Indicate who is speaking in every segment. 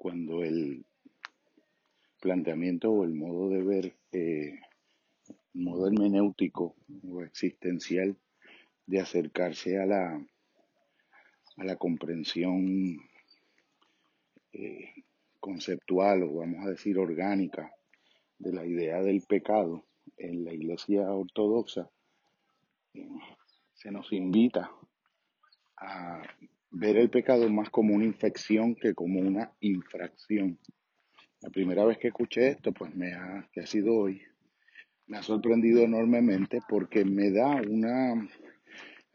Speaker 1: cuando el planteamiento o el modo de ver, eh, modo hermenéutico o existencial de acercarse a la, a la comprensión eh, conceptual o vamos a decir orgánica de la idea del pecado en la iglesia ortodoxa, eh, se nos invita a ver el pecado más como una infección que como una infracción. La primera vez que escuché esto, pues me ha, que ha sido hoy, me ha sorprendido enormemente porque me da una,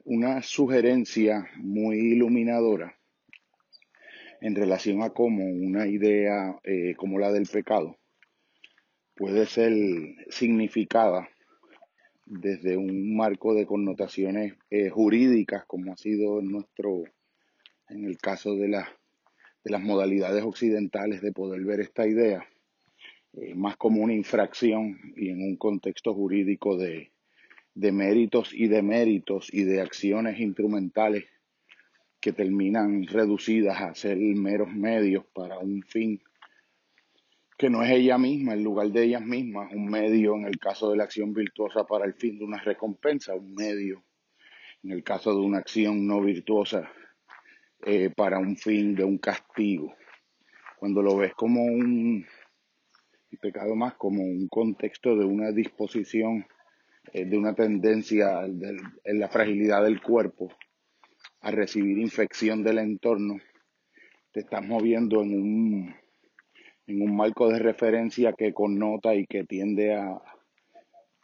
Speaker 1: una sugerencia muy iluminadora en relación a cómo una idea eh, como la del pecado puede ser significada desde un marco de connotaciones eh, jurídicas, como ha sido nuestro, en el caso de, de las modalidades occidentales de poder ver esta idea, eh, más como una infracción y en un contexto jurídico de, de méritos y deméritos y de acciones instrumentales que terminan reducidas a ser meros medios para un fin que no es ella misma, en lugar de ellas mismas, un medio en el caso de la acción virtuosa para el fin de una recompensa, un medio en el caso de una acción no virtuosa eh, para un fin de un castigo. Cuando lo ves como un pecado más como un contexto de una disposición, eh, de una tendencia en la fragilidad del cuerpo a recibir infección del entorno, te estás moviendo en un en un marco de referencia que connota y que tiende a,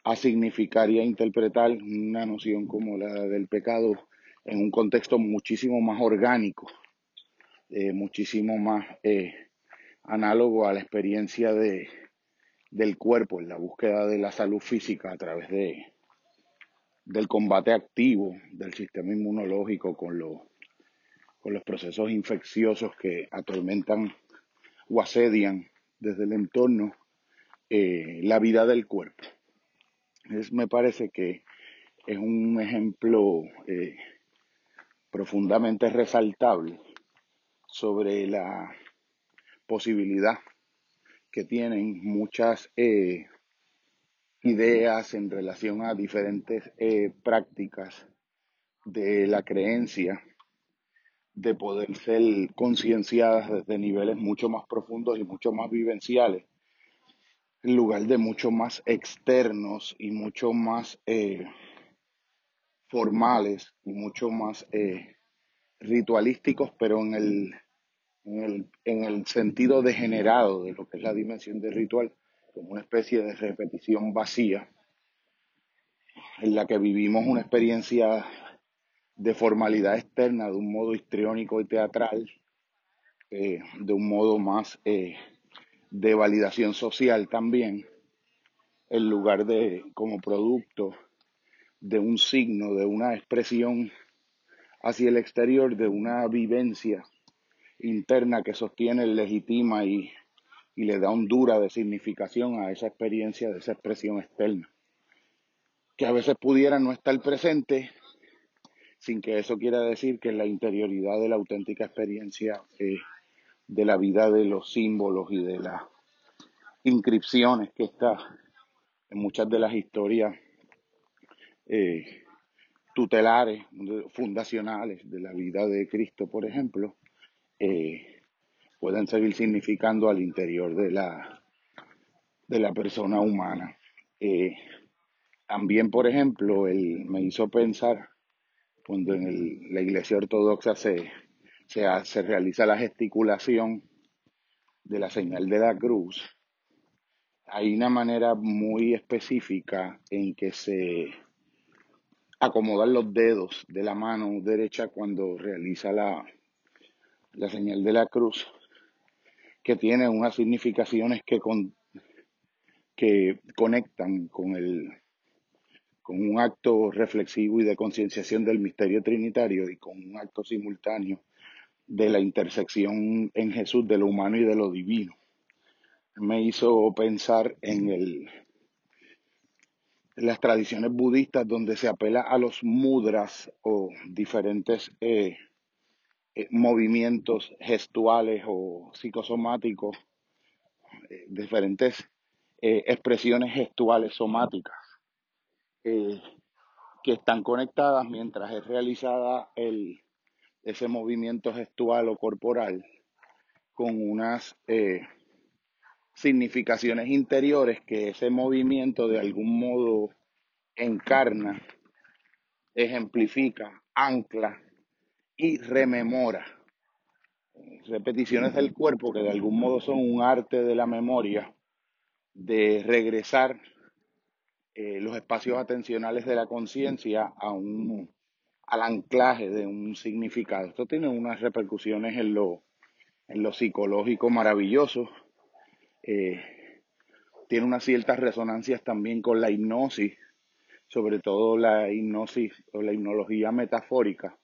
Speaker 1: a significar y a interpretar una noción como la del pecado en un contexto muchísimo más orgánico, eh, muchísimo más eh, análogo a la experiencia de, del cuerpo en la búsqueda de la salud física a través de, del combate activo del sistema inmunológico con, los con los procesos infecciosos que atormentan o asedian desde el entorno eh, la vida del cuerpo. Me parece que es un ejemplo profundamente resaltable sobre la posibilidad que tienen muchas eh, ideas en relación a diferentes prácticas de la creencia de poder ser concienciadas desde niveles mucho más profundos y mucho más vivenciales, en lugar de mucho más externos y mucho más eh, formales y mucho más eh, ritualísticos, pero en el, en, el, en el sentido degenerado de lo que es la dimensión del ritual, como una especie de repetición vacía, en la que vivimos una experiencia de formalidad externa, de un modo histriónico y teatral, eh, de un modo más eh, de validación social también, en lugar de como producto de un signo, de una expresión hacia el exterior, de una vivencia interna que sostiene, legitima y, y le da hondura de significación a esa experiencia, de esa expresión externa, que a veces pudiera no estar presente sin que eso quiera decir que la interioridad de la auténtica experiencia eh, de la vida de los símbolos y de las inscripciones que está en muchas de las historias eh, tutelares, fundacionales de la vida de Cristo, por ejemplo, eh, pueden seguir significando al interior de la, de la persona humana. también, por ejemplo, me hizo pensar cuando en la iglesia ortodoxa se, se, realiza la gesticulación de la señal de la cruz, hay una manera muy específica en que se acomodan los dedos de la mano derecha cuando realiza la, la señal de la cruz, que tiene unas significaciones que, con, que conectan con el, con un acto reflexivo y de concienciación del misterio trinitario y con un acto simultáneo de la intersección en Jesús de lo humano y de lo divino. Me hizo pensar en, el, las tradiciones budistas donde se apela a los mudras o diferentes eh, eh, movimientos gestuales o psicosomáticos, eh, diferentes expresiones gestuales somáticas que están conectadas mientras es realizada el, ese movimiento gestual o corporal con unas significaciones interiores que ese movimiento de algún modo encarna, ejemplifica, ancla y rememora. Repeticiones del cuerpo que de algún modo son un arte de la memoria, de regresar eh, los espacios atencionales de la conciencia a un, al anclaje de un significado. Esto tiene unas repercusiones en lo, en lo psicológico maravilloso eh, tiene unas ciertas resonancias también con la hipnosis, sobre todo la hipnosis o la hipnología metafórica,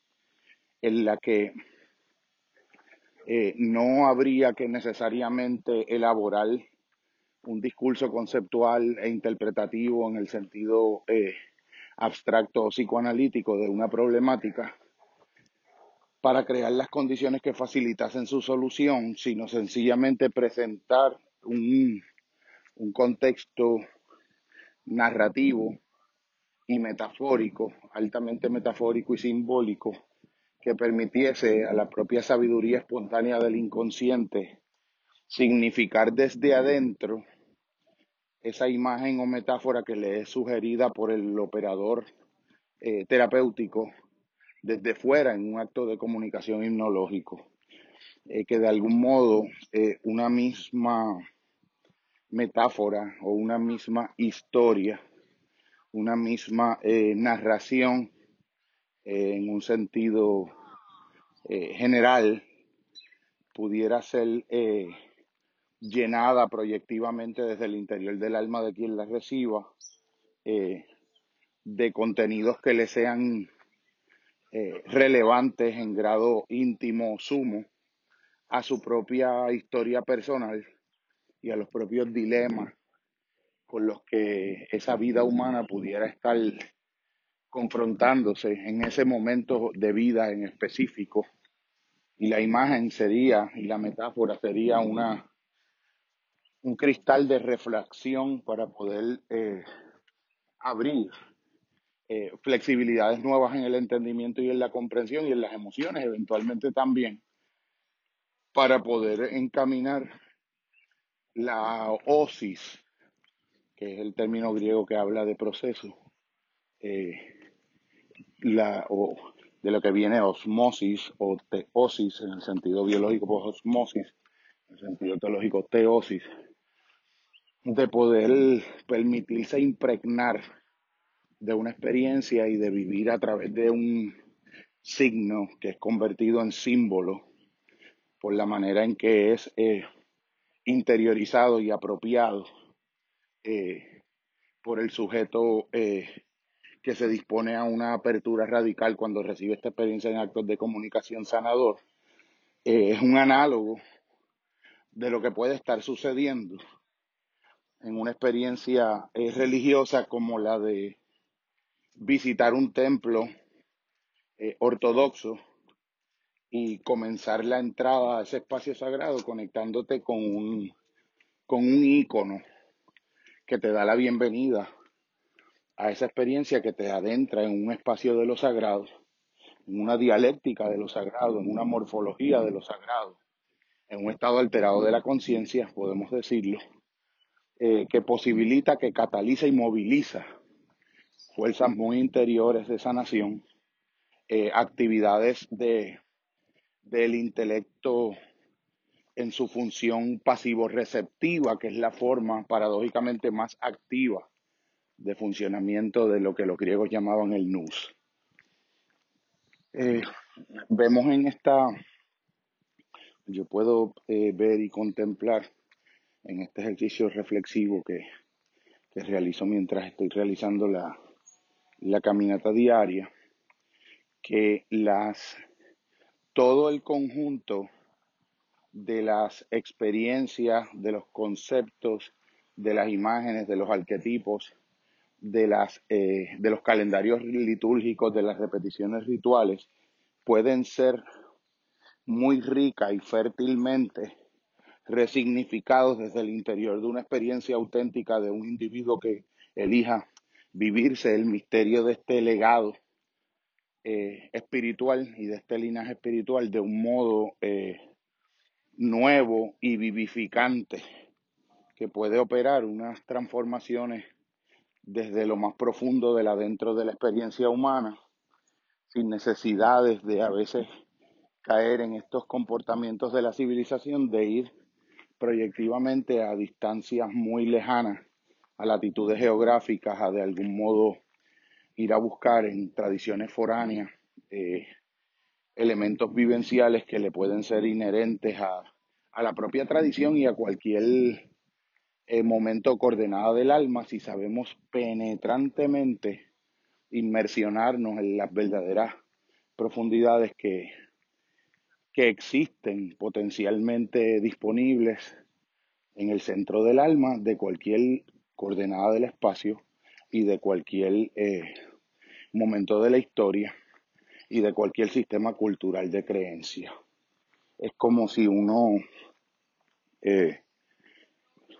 Speaker 1: en la que eh, no habría que necesariamente elaborar un discurso conceptual e interpretativo en el sentido eh, abstracto o psicoanalítico de una problemática para crear las condiciones que facilitasen su solución, sino sencillamente presentar un, contexto narrativo y metafórico, altamente metafórico y simbólico, que permitiese a la propia sabiduría espontánea del inconsciente significar desde adentro esa imagen o metáfora que le es sugerida por el operador eh, terapéutico desde fuera en un acto de comunicación hipnológico, eh, que de algún modo eh, una misma metáfora o una misma historia, una misma eh, narración eh, en un sentido eh, general pudiera ser llenada proyectivamente desde el interior del alma de quien la reciba de contenidos que le sean relevantes en grado íntimo sumo a su propia historia personal a los propios dilemas con los que esa vida humana pudiera estar confrontándose en ese momento de vida en específico. Y la imagen sería, y la metáfora sería una, un cristal de reflexión para poder eh, abrir eh, flexibilidades nuevas en el entendimiento y en la comprensión y en las emociones eventualmente también, para poder encaminar la osis, que es el término griego que habla de proceso, eh, la, o de lo que viene osmosis o teosis en el sentido biológico, pues osmosis, en el sentido teológico teosis, de poder permitirse impregnar de una experiencia y de vivir a través de un signo que es convertido en símbolo por la manera en que es eh, interiorizado y apropiado eh, por el sujeto eh, que se dispone a una apertura radical cuando recibe esta experiencia en actos de comunicación sanador, eh, es un análogo de lo que puede estar sucediendo en una experiencia religiosa como la de visitar un templo ortodoxo y comenzar la entrada a ese espacio sagrado conectándote con un, con un ícono que te da la bienvenida a esa experiencia que te adentra en un espacio de lo sagrado, en una dialéctica de lo sagrado, en una morfología de lo sagrado, en un estado alterado de la conciencia, podemos decirlo, eh, que posibilita, que cataliza y moviliza fuerzas muy interiores de sanación, eh, actividades de del intelecto en su función pasivo-receptiva, que es la forma paradójicamente más activa de funcionamiento de lo que los griegos llamaban el nous. Eh, vemos en esta, yo puedo eh, ver y contemplar en este ejercicio reflexivo que, que realizo mientras estoy realizando la, la caminata diaria, que las todo el conjunto de las experiencias, de los conceptos, de las imágenes, de los arquetipos, de, las, eh, de los calendarios litúrgicos, de las repeticiones rituales, pueden ser muy rica y fértilmente resignificados desde el interior de una experiencia auténtica de un individuo que elija vivirse el misterio de este legado eh, espiritual y de este linaje espiritual de un modo eh, nuevo y vivificante que puede operar unas transformaciones desde lo más profundo del adentro de la experiencia humana sin necesidades de a veces caer en estos comportamientos de la civilización de ir proyectivamente a distancias muy lejanas, a latitudes geográficas, a de algún modo ir a buscar en tradiciones foráneas eh, elementos vivenciales que le pueden ser inherentes a, la propia tradición y a cualquier eh, momento coordenado del alma si sabemos penetrantemente inmersionarnos en las verdaderas profundidades que, que existen potencialmente disponibles en el centro del alma de cualquier coordenada del espacio y de cualquier eh, momento de la historia y de cualquier sistema cultural de creencia. Es como si uno eh,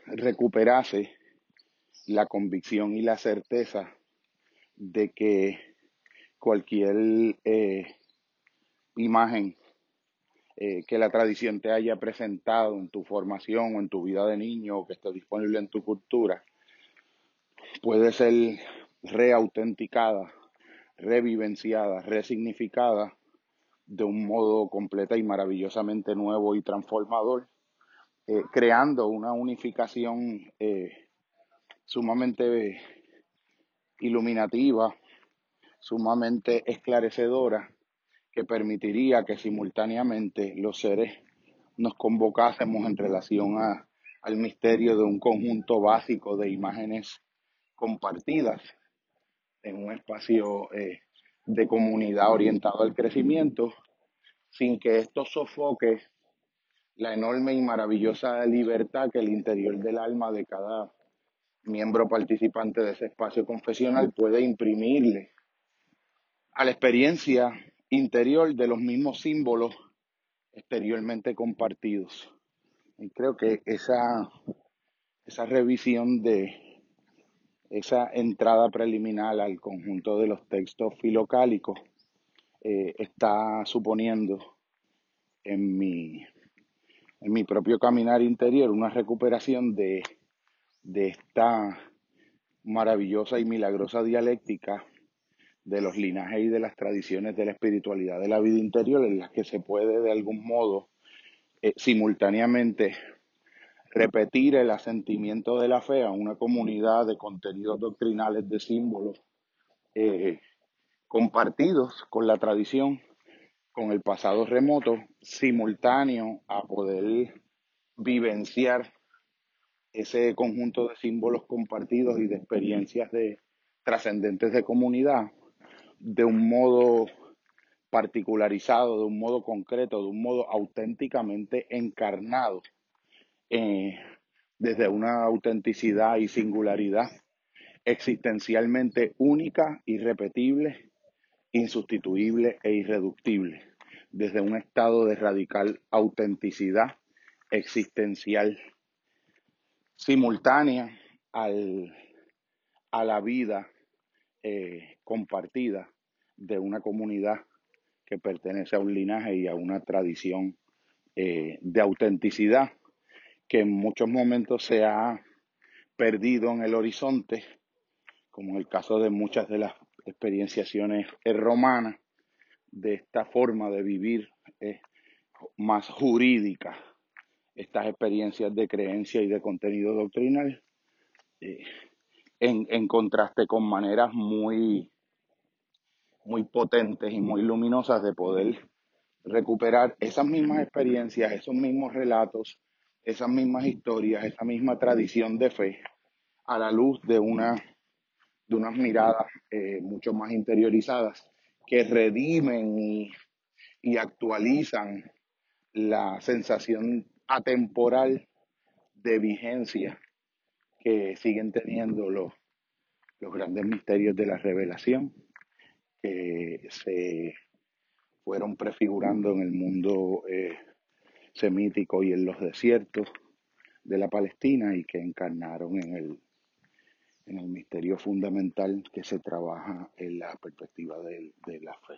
Speaker 1: recuperase la convicción y la certeza de que cualquier eh, imagen que la tradición te haya presentado en tu formación o en tu vida de niño o que esté disponible en tu cultura, puede ser reautenticada, revivenciada, resignificada de un modo completa y maravillosamente nuevo y transformador, eh, creando una unificación eh, sumamente iluminativa, sumamente esclarecedora que permitiría que simultáneamente los seres nos convocásemos en relación a, al misterio de un conjunto básico de imágenes compartidas en un espacio eh, de comunidad orientado al crecimiento, sin que esto sofoque la enorme y maravillosa libertad que el interior del alma de cada miembro participante de ese espacio confesional puede imprimirle a la experiencia interior de los mismos símbolos exteriormente compartidos. Y creo que esa, esa revisión de esa entrada preliminar al conjunto de los textos filocálicos eh, está suponiendo en mi, en mi propio caminar interior una recuperación de, de esta maravillosa y milagrosa dialéctica de los linajes y de las tradiciones de la espiritualidad de la vida interior en las que se puede de algún modo eh, simultáneamente repetir el asentimiento de la fe a una comunidad de contenidos doctrinales de símbolos eh, compartidos con la tradición, con el pasado remoto, simultáneo a poder vivenciar ese conjunto de símbolos compartidos y de experiencias de trascendentes de comunidad de un modo particularizado, de un modo concreto, de un modo auténticamente encarnado, eh, desde una autenticidad y singularidad existencialmente única, irrepetible, insustituible e irreductible, desde un estado de radical autenticidad existencial simultánea al, a la vida eh, compartida de una comunidad que pertenece a un linaje y a una tradición eh, de autenticidad que en muchos momentos se ha perdido en el horizonte, como en el caso de muchas de las experienciaciones romanas, de esta forma de vivir eh, más jurídica, estas experiencias de creencia y de contenido doctrinal en, contraste con maneras muy, muy potentes y muy luminosas de poder recuperar esas mismas experiencias, esos mismos relatos, esas mismas historias, esa misma tradición de fe a la luz de, una, de unas miradas eh, mucho más interiorizadas que redimen y, y actualizan la sensación atemporal de vigencia que siguen teniendo los, los grandes misterios de la revelación, que se fueron prefigurando en el mundo eh, semítico y en los desiertos de la Palestina y que encarnaron en el, en el misterio fundamental que se trabaja en la perspectiva de, de la fe.